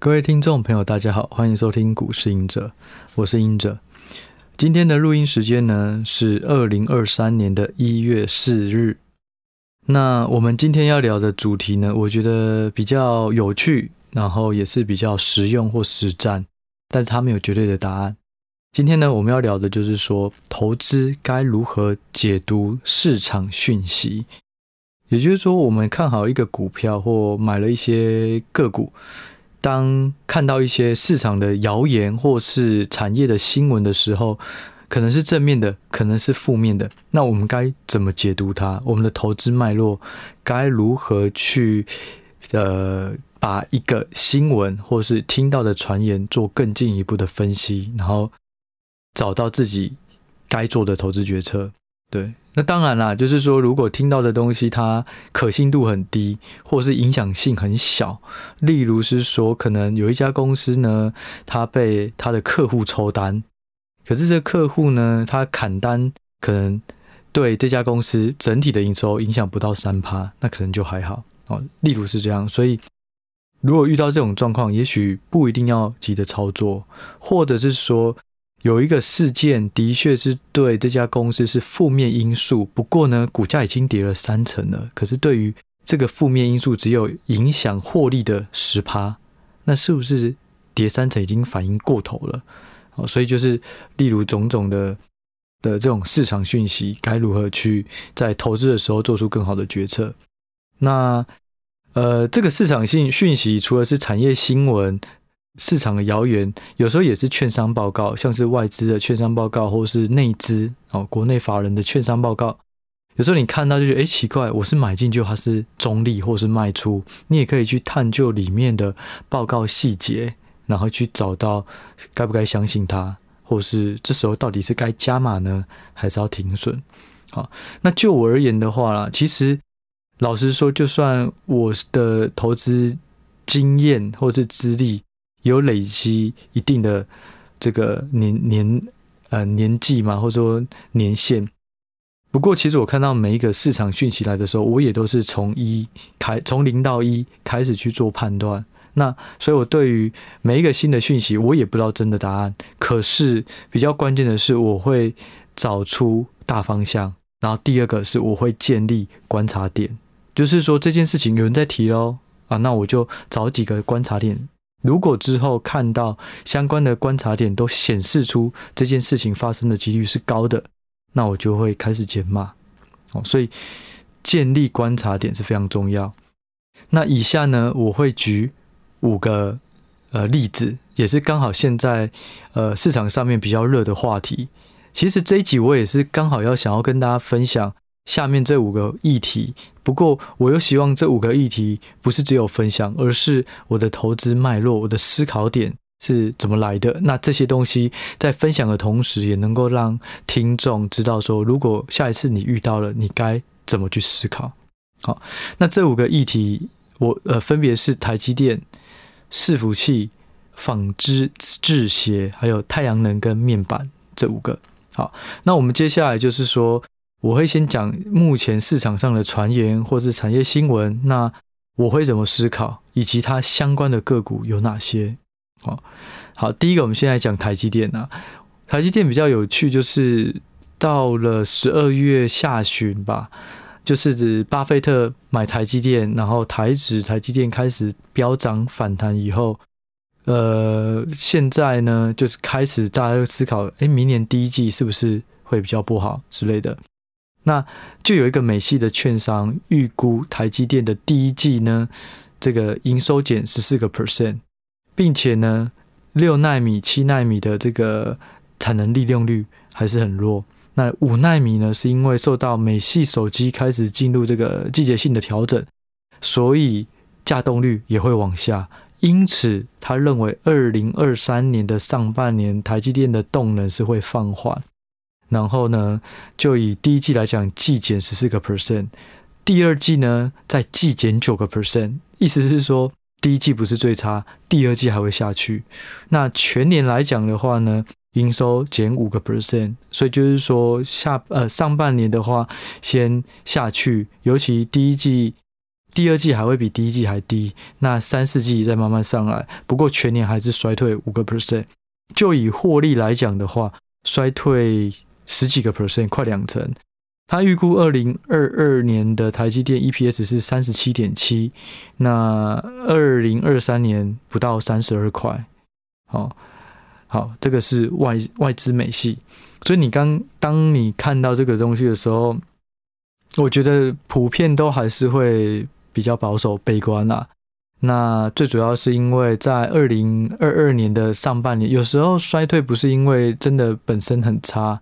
各位听众朋友，大家好，欢迎收听股市隐者，我是隐者。今天的录音时间呢是二零二三年的一月四日。那我们今天要聊的主题呢，我觉得比较有趣，然后也是比较实用或实战，但是它没有绝对的答案。今天呢，我们要聊的就是说，投资该如何解读市场讯息。也就是说，我们看好一个股票或买了一些个股。当看到一些市场的谣言或是产业的新闻的时候，可能是正面的，可能是负面的。那我们该怎么解读它？我们的投资脉络该如何去呃，把一个新闻或是听到的传言做更进一步的分析，然后找到自己该做的投资决策？对。那当然啦，就是说，如果听到的东西它可信度很低，或是影响性很小，例如是说，可能有一家公司呢，它被他的客户抽单，可是这客户呢，他砍单可能对这家公司整体的营收影响不到三趴，那可能就还好哦。例如是这样，所以如果遇到这种状况，也许不一定要急着操作，或者是说。有一个事件的确是对这家公司是负面因素，不过呢，股价已经跌了三成了。可是对于这个负面因素只有影响获利的十趴，那是不是跌三成已经反应过头了？哦，所以就是例如种种的的这种市场讯息，该如何去在投资的时候做出更好的决策？那呃，这个市场性讯息除了是产业新闻。市场的谣言，有时候也是券商报告，像是外资的券商报告，或是内资哦，国内法人的券商报告。有时候你看到就觉得，哎，奇怪，我是买进就它是中立，或是卖出。你也可以去探究里面的报告细节，然后去找到该不该相信它，或是这时候到底是该加码呢，还是要停损？好，那就我而言的话啦，其实老实说，就算我的投资经验或是资历。有累积一定的这个年年呃年纪嘛，或者说年限。不过，其实我看到每一个市场讯息来的时候，我也都是从一开，从零到一开始去做判断。那所以，我对于每一个新的讯息，我也不知道真的答案。可是，比较关键的是，我会找出大方向。然后，第二个是我会建立观察点，就是说这件事情有人在提喽啊，那我就找几个观察点。如果之后看到相关的观察点都显示出这件事情发生的几率是高的，那我就会开始减码。哦，所以建立观察点是非常重要。那以下呢，我会举五个呃例子，也是刚好现在呃市场上面比较热的话题。其实这一集我也是刚好要想要跟大家分享。下面这五个议题，不过我又希望这五个议题不是只有分享，而是我的投资脉络，我的思考点是怎么来的。那这些东西在分享的同时，也能够让听众知道说，如果下一次你遇到了，你该怎么去思考。好，那这五个议题，我呃分别是台积电、伺服器、纺织制鞋，还有太阳能跟面板这五个。好，那我们接下来就是说。我会先讲目前市场上的传言或是产业新闻，那我会怎么思考，以及它相关的个股有哪些？好，好，第一个我们先来讲台积电啊。台积电比较有趣，就是到了十二月下旬吧，就是巴菲特买台积电，然后台指台积电开始飙涨反弹以后，呃，现在呢就是开始大家思考，诶，明年第一季是不是会比较不好之类的。那就有一个美系的券商预估台积电的第一季呢，这个营收减十四个 percent，并且呢，六纳米、七纳米的这个产能利用率还是很弱。那五纳米呢，是因为受到美系手机开始进入这个季节性的调整，所以稼动率也会往下。因此，他认为二零二三年的上半年台积电的动能是会放缓。然后呢，就以第一季来讲，季减十四个 percent，第二季呢再季减九个 percent，意思是说第一季不是最差，第二季还会下去。那全年来讲的话呢，营收减五个 percent，所以就是说下呃上半年的话先下去，尤其第一季第二季还会比第一季还低，那三四季再慢慢上来。不过全年还是衰退五个 percent。就以获利来讲的话，衰退十几个 percent，快两成。他预估二零二二年的台积电 EPS 是三十七点七，那二零二三年不到三十二块。好，好，这个是外外资美系。所以你刚当你看到这个东西的时候，我觉得普遍都还是会比较保守悲观啦。那最主要是因为在二零二二年的上半年，有时候衰退不是因为真的本身很差。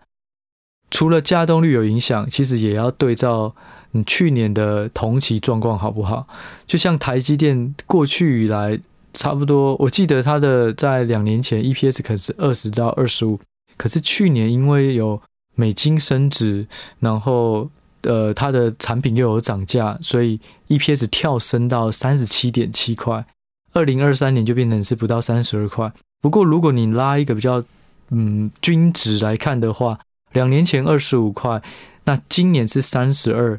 除了加动率有影响，其实也要对照你去年的同期状况好不好？就像台积电过去以来，差不多，我记得它的在两年前 EPS 可是二十到二十五，可是去年因为有美金升值，然后呃它的产品又有涨价，所以 EPS 跳升到三十七点七块，二零二三年就变成是不到三十二块。不过如果你拉一个比较嗯均值来看的话，两年前二十五块，那今年是三十二。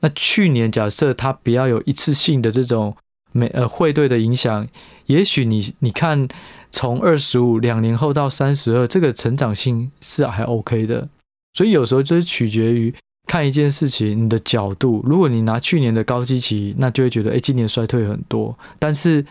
那去年假设它不要有一次性的这种美呃汇兑的影响，也许你你看从二十五两年后到三十二，这个成长性是还 OK 的。所以有时候就是取决于看一件事情你的角度。如果你拿去年的高基期，那就会觉得哎，今年衰退很多。但是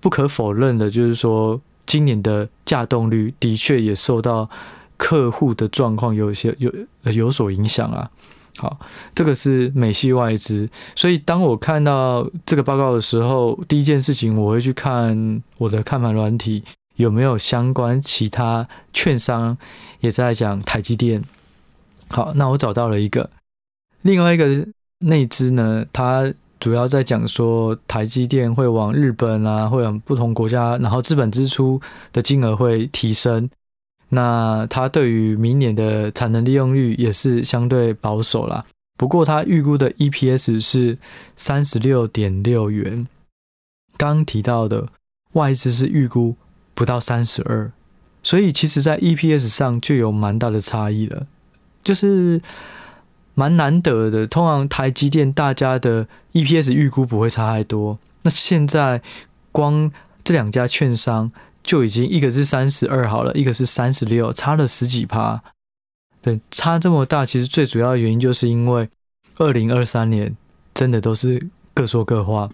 不可否认的就是说，今年的价动率的确也受到。客户的状况有些有有所影响啊。好，这个是美系外资，所以当我看到这个报告的时候，第一件事情我会去看我的看盘软体有没有相关其他券商也在讲台积电。好，那我找到了一个，另外一个内资呢，它主要在讲说台积电会往日本啊，会往不同国家，然后资本支出的金额会提升。那它对于明年的产能利用率也是相对保守啦，不过它预估的 EPS 是三十六点六元。刚提到的外资是预估不到三十二，所以其实在 EPS 上就有蛮大的差异了，就是蛮难得的。通常台积电大家的 EPS 预估不会差太多，那现在光这两家券商。就已经一个是三十二好了，一个是三十六，差了十几趴。对，差这么大，其实最主要的原因就是因为二零二三年真的都是各说各话。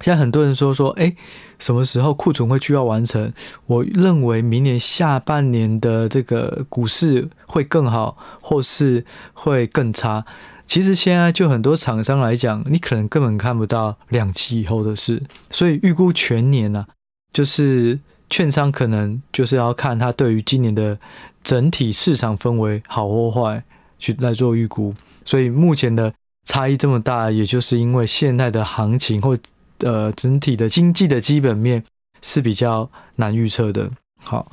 现在很多人说说，哎，什么时候库存会需要完成？我认为明年下半年的这个股市会更好，或是会更差。其实现在就很多厂商来讲，你可能根本看不到两期以后的事，所以预估全年呢、啊，就是。券商可能就是要看他对于今年的整体市场氛围好或坏去来做预估，所以目前的差异这么大，也就是因为现在的行情或呃整体的经济的基本面是比较难预测的。好，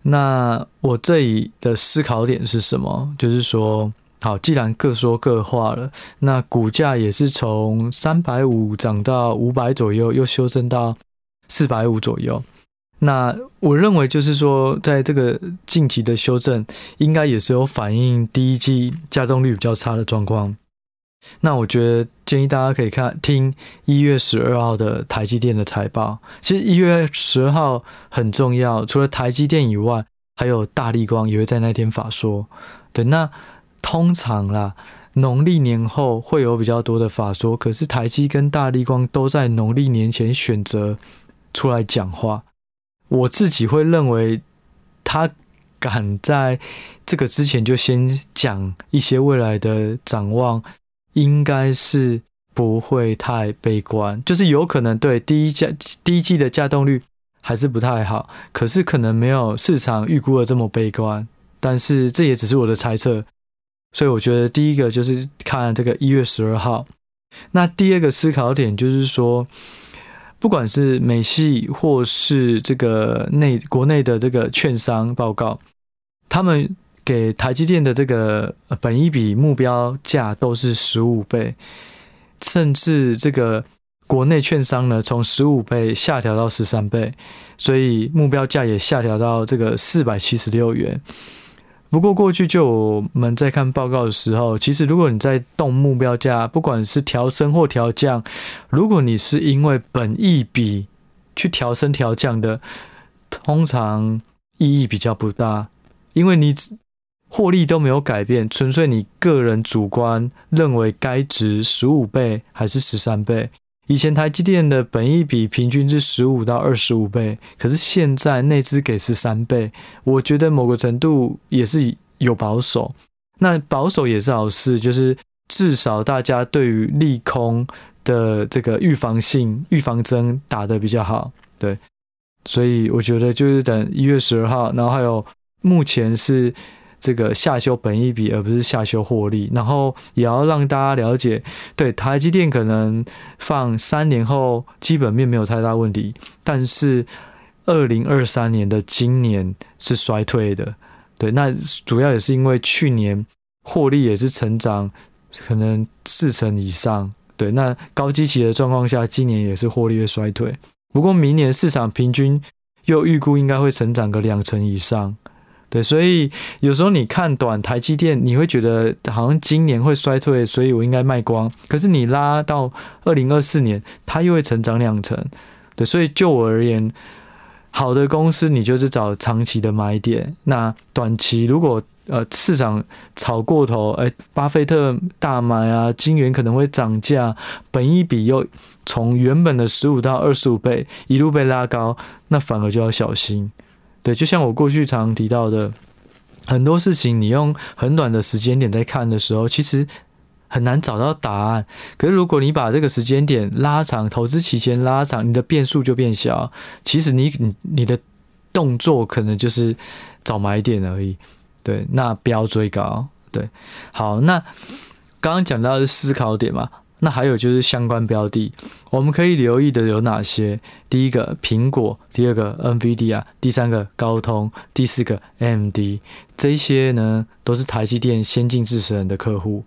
那我这里的思考点是什么？就是说，好，既然各说各话了，那股价也是从三百五涨到五百左右，又修正到四百五左右。那我认为就是说，在这个近期的修正，应该也是有反映第一季加重率比较差的状况。那我觉得建议大家可以看听一月十二号的台积电的财报。其实一月十二号很重要，除了台积电以外，还有大立光也会在那天法说。对，那通常啦，农历年后会有比较多的法说，可是台积跟大立光都在农历年前选择出来讲话。我自己会认为，他敢在这个之前就先讲一些未来的展望，应该是不会太悲观。就是有可能对第一季第一季的稼动率还是不太好，可是可能没有市场预估的这么悲观。但是这也只是我的猜测，所以我觉得第一个就是看这个一月十二号。那第二个思考点就是说。不管是美系或是这个内国内的这个券商报告，他们给台积电的这个本一笔目标价都是十五倍，甚至这个国内券商呢，从十五倍下调到十三倍，所以目标价也下调到这个四百七十六元。不过过去就我们在看报告的时候，其实如果你在动目标价，不管是调升或调降，如果你是因为本意比去调升调降的，通常意义比较不大，因为你获利都没有改变，纯粹你个人主观认为该值十五倍还是十三倍。以前台积电的本益比平均是十五到二十五倍，可是现在内资给十三倍，我觉得某个程度也是有保守。那保守也是好事，就是至少大家对于利空的这个预防性预防针打得比较好，对。所以我觉得就是等一月十二号，然后还有目前是。这个下修本益比，而不是下修获利，然后也要让大家了解，对台积电可能放三年后基本面没有太大问题，但是二零二三年的今年是衰退的，对，那主要也是因为去年获利也是成长可能四成以上，对，那高基期的状况下，今年也是获利会衰退，不过明年市场平均又预估应该会成长个两成以上。对，所以有时候你看短台积电，你会觉得好像今年会衰退，所以我应该卖光。可是你拉到二零二四年，它又会成长两成。对，所以就我而言，好的公司你就是找长期的买点。那短期如果呃市场炒过头，哎，巴菲特大买啊，金圆可能会涨价，本一比又从原本的十五到二十五倍一路被拉高，那反而就要小心。对，就像我过去常提到的，很多事情你用很短的时间点在看的时候，其实很难找到答案。可是如果你把这个时间点拉长，投资期间拉长，你的变数就变小。其实你你你的动作可能就是找买点而已。对，那不要追高。对，好，那刚刚讲到的是思考点嘛。那还有就是相关标的，我们可以留意的有哪些？第一个苹果，第二个 NVIDIA，第三个高通，第四个 AMD，这些呢都是台积电先进制程的客户。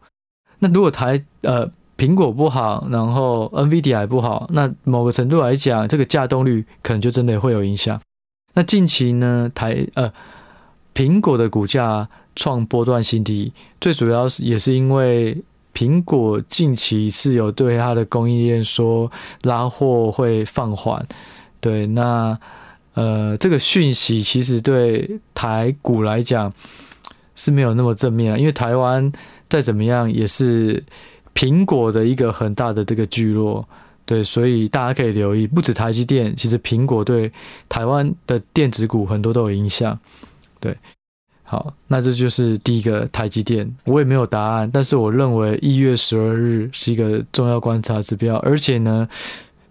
那如果台呃苹果不好，然后 NVIDIA 也不好，那某个程度来讲，这个稼动率可能就真的会有影响。那近期呢，台呃苹果的股价创波段新低，最主要是也是因为。苹果近期是有对它的供应链说拉货会放缓，对，那呃这个讯息其实对台股来讲是没有那么正面，因为台湾再怎么样也是苹果的一个很大的这个聚落，对，所以大家可以留意，不止台积电，其实苹果对台湾的电子股很多都有影响，对。好，那这就是第一个台积电，我也没有答案，但是我认为一月十二日是一个重要观察指标，而且呢，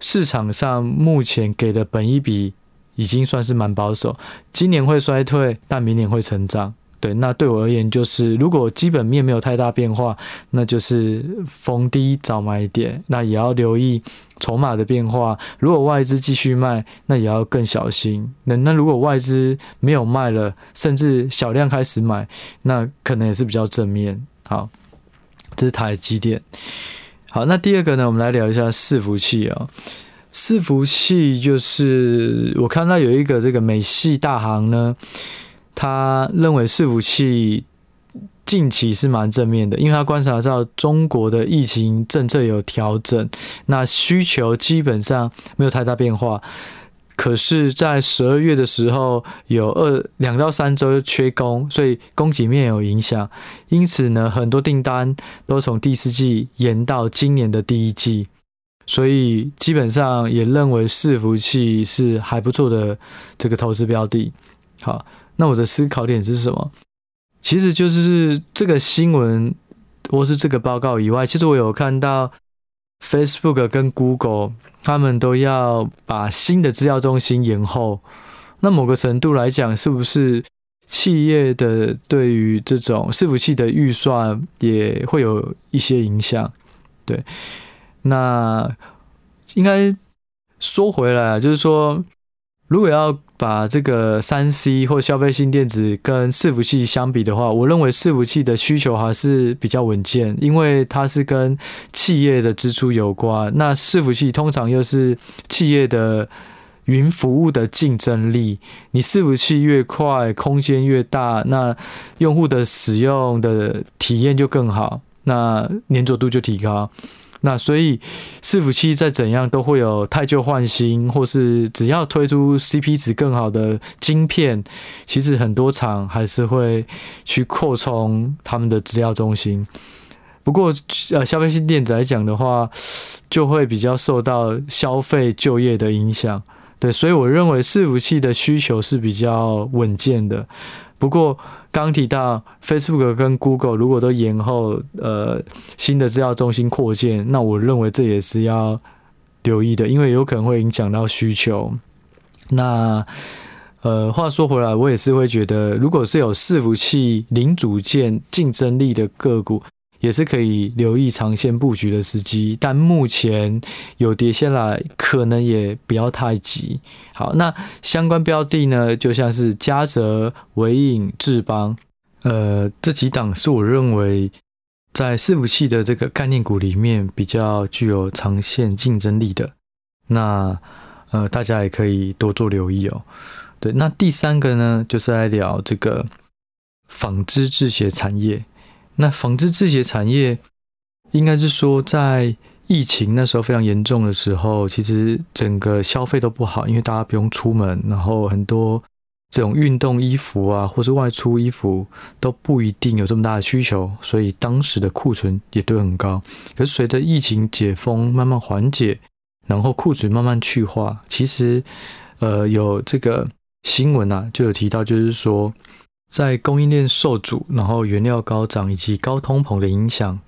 市场上目前给的本一比已经算是蛮保守，今年会衰退，但明年会成长。对，那对我而言就是，如果基本面没有太大变化，那就是逢低找买点，那也要留意筹码的变化。如果外资继续卖，那也要更小心。那那如果外资没有卖了，甚至小量开始买，那可能也是比较正面。好，这是台积电。好，那第二个呢，我们来聊一下伺服器啊、哦。伺服器就是我看到有一个这个美系大行呢。他认为伺服器近期是蛮正面的，因为他观察到中国的疫情政策有调整，那需求基本上没有太大变化。可是，在十二月的时候有二两到三周缺工，所以供给面有影响。因此呢，很多订单都从第四季延到今年的第一季，所以基本上也认为伺服器是还不错的这个投资标的。好。那我的思考点是什么？其实就是这个新闻或是这个报告以外，其实我有看到 Facebook 跟 Google 他们都要把新的资料中心延后。那某个程度来讲，是不是企业的对于这种伺服器的预算也会有一些影响？对，那应该说回来，就是说。如果要把这个三 C 或消费性电子跟伺服器相比的话，我认为伺服器的需求还是比较稳健，因为它是跟企业的支出有关。那伺服器通常又是企业的云服务的竞争力。你伺服器越快，空间越大，那用户的使用的体验就更好，那粘着度就提高。那所以伺服器再怎样都会有汰旧换新，或是只要推出 CP 值更好的晶片，其实很多厂还是会去扩充他们的资料中心。不过，呃，消费性电子来讲的话，就会比较受到消费就业的影响。对，所以我认为伺服器的需求是比较稳健的。不过，刚提到 Facebook 跟 Google 如果都延后呃新的资料中心扩建，那我认为这也是要留意的，因为有可能会影响到需求。那呃，话说回来，我也是会觉得，如果是有伺服器零组件竞争力的个股。也是可以留意长线布局的时机，但目前有跌下来，可能也不要太急。好，那相关标的呢，就像是嘉泽、维影、智邦，呃，这几档是我认为在伺服器的这个概念股里面比较具有长线竞争力的。那呃，大家也可以多做留意哦。对，那第三个呢，就是来聊这个纺织制鞋产业。那纺织制鞋产业，应该是说，在疫情那时候非常严重的时候，其实整个消费都不好，因为大家不用出门，然后很多这种运动衣服啊，或是外出衣服都不一定有这么大的需求，所以当时的库存也都很高。可是随着疫情解封慢慢缓解，然后库存慢慢去化，其实呃有这个新闻啊，就有提到，就是说。在供应链受阻，然后原料高涨以及高通膨的影响，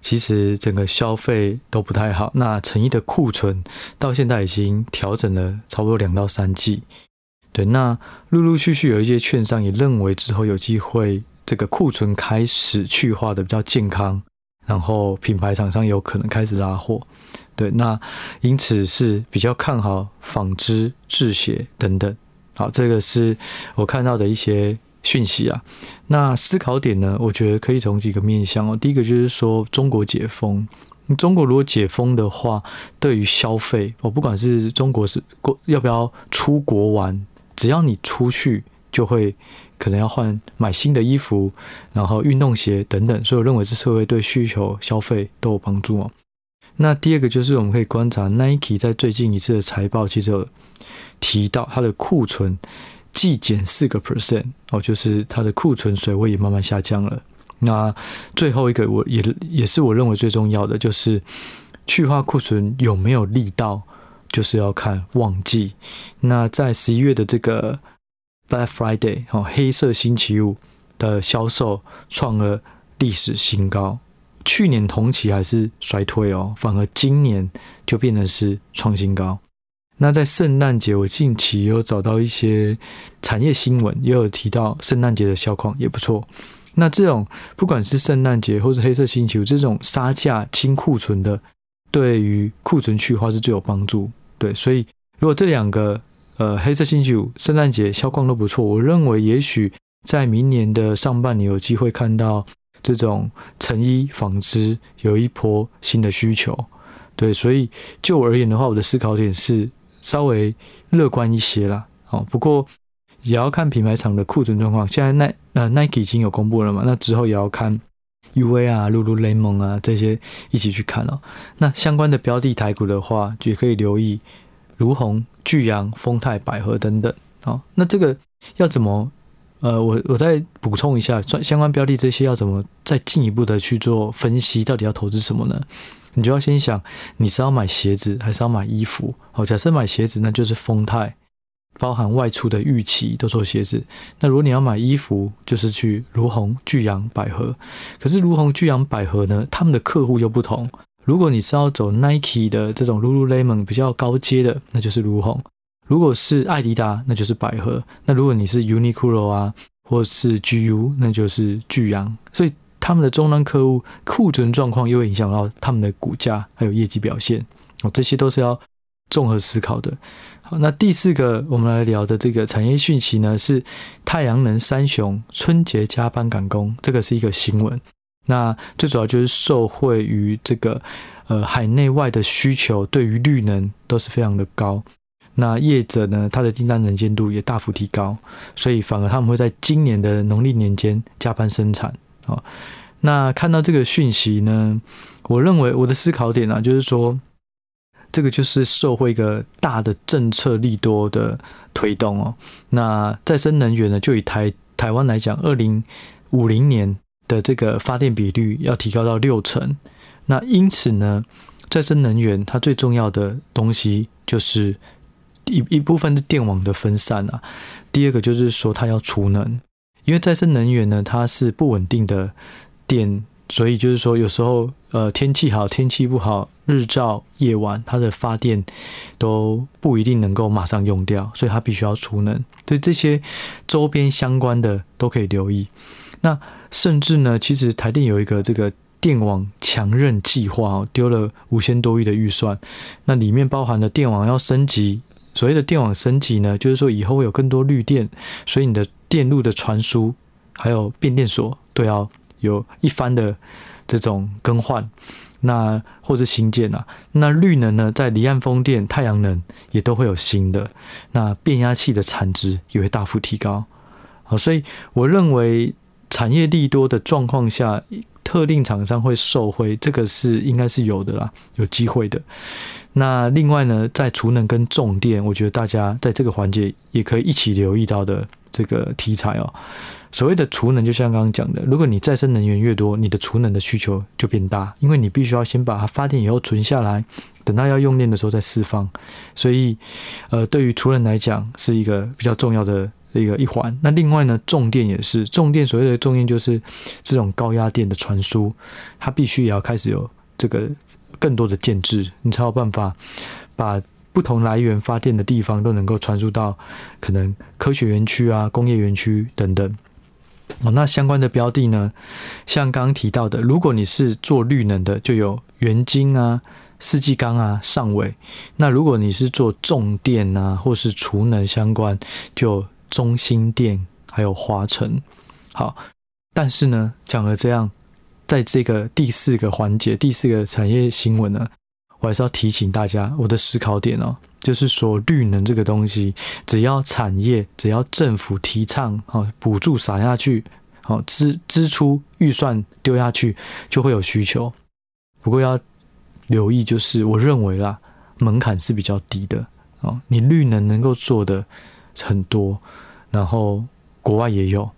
其实整个消费都不太好。那成衣的库存到现在已经调整了差不多两到三季。对，那陆陆续续有一些券商也认为之后有机会这个库存开始去化的比较健康，然后品牌厂商有可能开始拉货。对，那因此是比较看好纺织、制鞋等等。好，这个是我看到的一些。讯息啊，那思考点呢？我觉得可以从几个面向哦。第一个就是说，中国解封，中国如果解封的话，对于消费，我不管是中国是国要不要出国玩，只要你出去，就会可能要换买新的衣服，然后运动鞋等等。所以我认为这社会对需求消费都有帮助哦。那第二个就是我们可以观察 Nike 在最近一次的财报，其实有提到它的库存。季减四个 percent 哦，就是它的库存水位也慢慢下降了。那最后一个，我也也是我认为最重要的，就是去化库存有没有力道，就是要看旺季。那在十一月的这个 Black Friday 哦，黑色星期五的销售创了历史新高，去年同期还是衰退哦，反而今年就变成是创新高。那在圣诞节，我近期有找到一些产业新闻，也有提到圣诞节的销况也不错。那这种不管是圣诞节或是黑色星期五这种杀价清库存的，对于库存去化是最有帮助。对，所以如果这两个呃黑色星期五、圣诞节销况都不错，我认为也许在明年的上半年有机会看到这种成衣纺织有一波新的需求。对，所以就我而言的话，我的思考点是。稍微乐观一些啦，哦，不过也要看品牌厂的库存状况。现在耐呃 Nike 已经有公布了嘛，那之后也要看 UA 啊、Lululemon 啊这些一起去看哦。那相关的标的台股的话，也可以留意如虹、巨阳、丰泰、百合等等。哦，那这个要怎么？呃，我我再补充一下，相关标的这些要怎么再进一步的去做分析？到底要投资什么呢？你就要先想，你是要买鞋子还是要买衣服？好，假设买鞋子，那就是丰泰，包含外出的预期都做鞋子。那如果你要买衣服，就是去儒鸿、聚阳、百合。可是儒鸿、聚阳、百合呢，他们的客户又不同。如果你是要走 Nike 的这种 Lululemon 比较高阶的，那就是儒鸿；如果是爱迪达，那就是百合。那如果你是 Uniqlo 啊，或是 GU，那就是聚阳。所以。他们的终端客户库存状况又会影响到他们的股价还有业绩表现哦，这些都是要综合思考的。好，那第四个我们来聊的这个产业讯息呢，是太阳能三雄春节加班赶工，这个是一个新闻。那最主要就是受惠于这个呃海内外的需求，对于绿能都是非常的高。那业者呢，他的订单能见度也大幅提高，所以反而他们会在今年的农历年间加班生产啊。那看到这个讯息呢，我认为我的思考点啊，就是说，这个就是社会一个大的政策利多的推动哦。那再生能源呢，就以台台湾来讲，二零五零年的这个发电比率要提高到六成。那因此呢，再生能源它最重要的东西就是一一部分的电网的分散啊。第二个就是说它要储能，因为再生能源呢，它是不稳定的。电，所以就是说，有时候呃天气好，天气不好，日照夜晚，它的发电都不一定能够马上用掉，所以它必须要储能。所以这些周边相关的都可以留意。那甚至呢，其实台电有一个这个电网强韧计划哦，丢了五千多亿的预算，那里面包含了电网要升级。所谓的电网升级呢，就是说以后会有更多绿电，所以你的电路的传输还有变电所都要。有一番的这种更换，那或是新建啊，那绿能呢，在离岸风电、太阳能也都会有新的，那变压器的产值也会大幅提高。好，所以我认为产业利多的状况下，特定厂商会受惠，这个是应该是有的啦，有机会的。那另外呢，在储能跟重电，我觉得大家在这个环节也可以一起留意到的这个题材哦。所谓的储能，就像刚刚讲的，如果你再生能源越多，你的储能的需求就变大，因为你必须要先把它发电以后存下来，等到要用电的时候再释放。所以，呃，对于储能来讲，是一个比较重要的一个一环。那另外呢，重电也是重电，所谓的重电就是这种高压电的传输，它必须也要开始有这个更多的建制，你才有办法把不同来源发电的地方都能够传输到可能科学园区啊、工业园区等等。哦，那相关的标的呢，像刚刚提到的，如果你是做绿能的，就有元晶啊、四季钢啊、上尾；那如果你是做重电啊，或是储能相关，就中心店还有华城。好，但是呢，讲了这样，在这个第四个环节、第四个产业新闻呢，我还是要提醒大家，我的思考点哦。就是说，绿能这个东西，只要产业，只要政府提倡，哦，补助撒下去，好，支支出预算丢下去，就会有需求。不过要留意，就是我认为啦，门槛是比较低的，哦，你绿能能够做的很多，然后国外也有。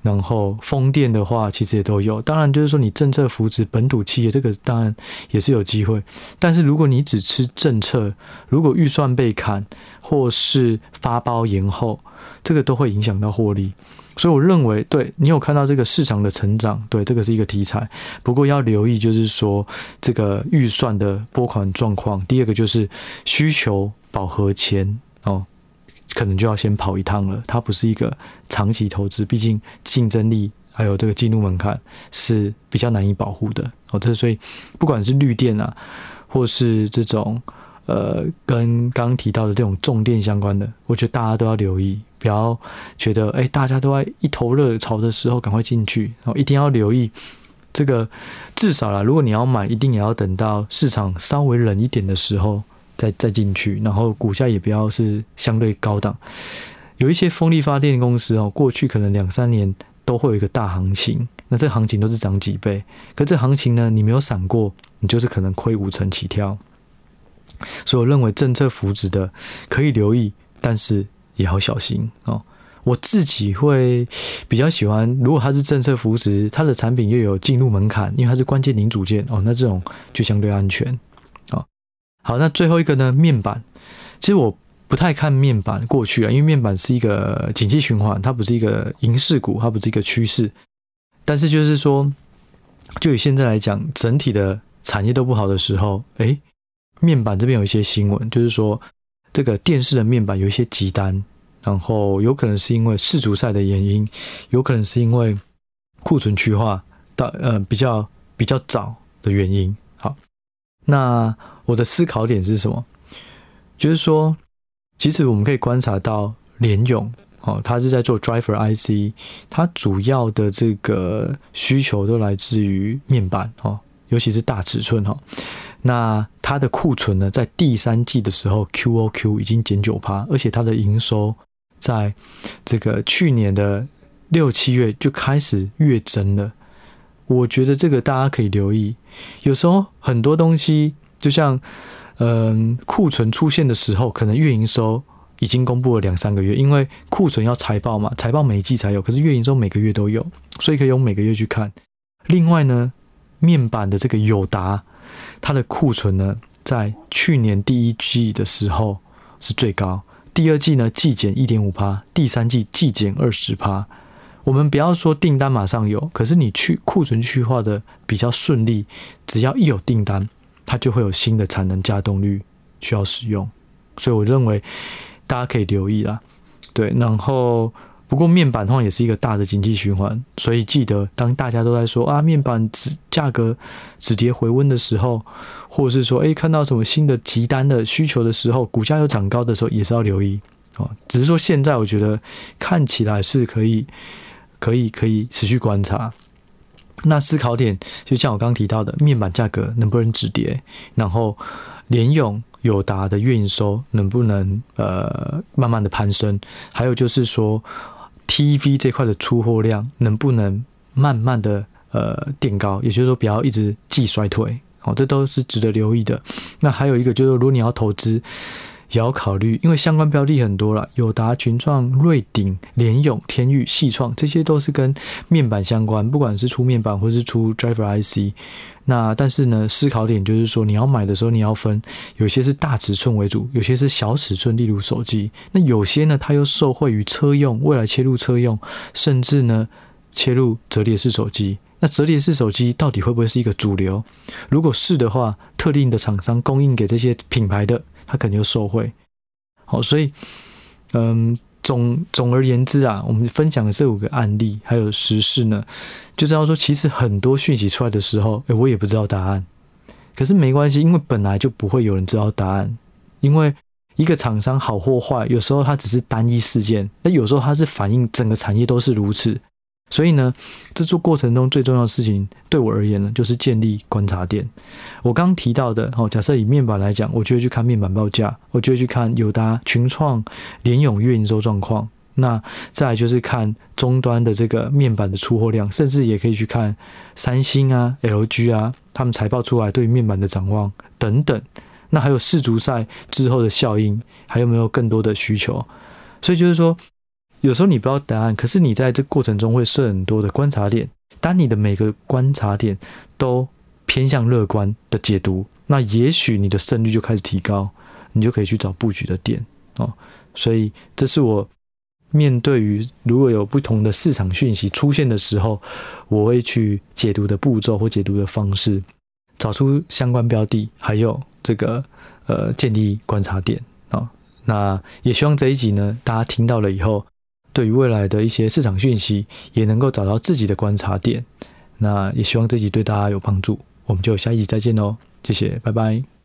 然后风电的话，其实也都有。当然，就是说你政策扶持本土企业，这个当然也是有机会。但是如果你只吃政策，如果预算被砍，或是发包延后，这个都会影响到获利。所以我认为，对你有看到这个市场的成长，对这个是一个题材。不过要留意，就是说这个预算的拨款状况。第二个就是需求饱和前哦。可能就要先跑一趟了，它不是一个长期投资，毕竟竞争力还有这个进入门槛是比较难以保护的哦。这所以不管是绿电啊，或是这种呃跟刚刚提到的这种重电相关的，我觉得大家都要留意，不要觉得哎大家都在一头热潮的时候赶快进去哦，一定要留意这个至少啦，如果你要买，一定也要等到市场稍微冷一点的时候。再再进去，然后股价也不要是相对高档。有一些风力发电公司哦，过去可能两三年都会有一个大行情，那这行情都是涨几倍。可这行情呢，你没有闪过，你就是可能亏五成起跳。所以我认为政策扶持的可以留意，但是也要小心哦。我自己会比较喜欢，如果它是政策扶持，它的产品又有进入门槛，因为它是关键零组件哦，那这种就相对安全。好，那最后一个呢？面板，其实我不太看面板过去啊，因为面板是一个景气循环，它不是一个银饰股，它不是一个趋势。但是就是说，就以现在来讲，整体的产业都不好的时候，诶，面板这边有一些新闻，就是说这个电视的面板有一些急单，然后有可能是因为世足赛的原因，有可能是因为库存去化到呃比较比较早的原因。好，那。我的思考点是什么？就是说，其实我们可以观察到联咏，哦，它是在做 driver IC，它主要的这个需求都来自于面板，哦，尤其是大尺寸，哈。那它的库存呢，在第三季的时候，QOQ 已经减九趴，而且它的营收在这个去年的六七月就开始月增了。我觉得这个大家可以留意。有时候很多东西，就像嗯库存出现的时候，可能月营收已经公布了两三个月，因为库存要财报嘛，财报每一季才有，可是月营收每个月都有，所以可以用每个月去看。另外呢，面板的这个友达，它的库存呢，在去年第一季的时候是最高，第二季呢季减一点五趴，第三季季减二十趴。我们不要说订单马上有，可是你去库存去化的比较顺利，只要一有订单，它就会有新的产能加动率需要使用，所以我认为大家可以留意啦。对，然后。不过面板的话也是一个大的经济循环，所以记得当大家都在说啊面板止价格止跌回温的时候，或者是说诶看到什么新的急单的需求的时候，股价又涨高的时候，也是要留意哦。只是说现在我觉得看起来是可以可以可以持续观察。那思考点就像我刚刚提到的，面板价格能不能止跌，然后联咏。友达的月营收能不能呃慢慢的攀升？还有就是说，TV 这块的出货量能不能慢慢的呃垫高？也就是说，不要一直季衰退，哦，这都是值得留意的。那还有一个就是，如果你要投资。也要考虑，因为相关标的很多了，友达、群创、瑞鼎、联咏、天域、细创，这些都是跟面板相关，不管是出面板或是出 Driver IC。那但是呢，思考点就是说，你要买的时候你要分，有些是大尺寸为主，有些是小尺寸，例如手机。那有些呢，它又受惠于车用，未来切入车用，甚至呢切入折叠式手机。那折叠式手机到底会不会是一个主流？如果是的话，特定的厂商供应给这些品牌的。他肯定就受贿，好，所以，嗯，总总而言之啊，我们分享的这五个案例还有时事呢，就知道说，其实很多讯息出来的时候，诶，我也不知道答案，可是没关系，因为本来就不会有人知道答案，因为一个厂商好或坏，有时候它只是单一事件，那有时候它是反映整个产业都是如此。所以呢，制作过程中最重要的事情，对我而言呢，就是建立观察点。我刚提到的，哦，假设以面板来讲，我就会去看面板报价，我就会去看友达、群创、联咏月营收状况。那再来就是看终端的这个面板的出货量，甚至也可以去看三星啊、LG 啊，他们财报出来对面板的展望等等。那还有世足赛之后的效应，还有没有更多的需求？所以就是说。有时候你不知道答案，可是你在这过程中会设很多的观察点。当你的每个观察点都偏向乐观的解读，那也许你的胜率就开始提高，你就可以去找布局的点哦。所以这是我面对于如果有不同的市场讯息出现的时候，我会去解读的步骤或解读的方式，找出相关标的，还有这个呃建立观察点啊、哦。那也希望这一集呢，大家听到了以后。对于未来的一些市场讯息，也能够找到自己的观察点。那也希望这集对大家有帮助。我们就下一集再见喽，谢谢，拜拜。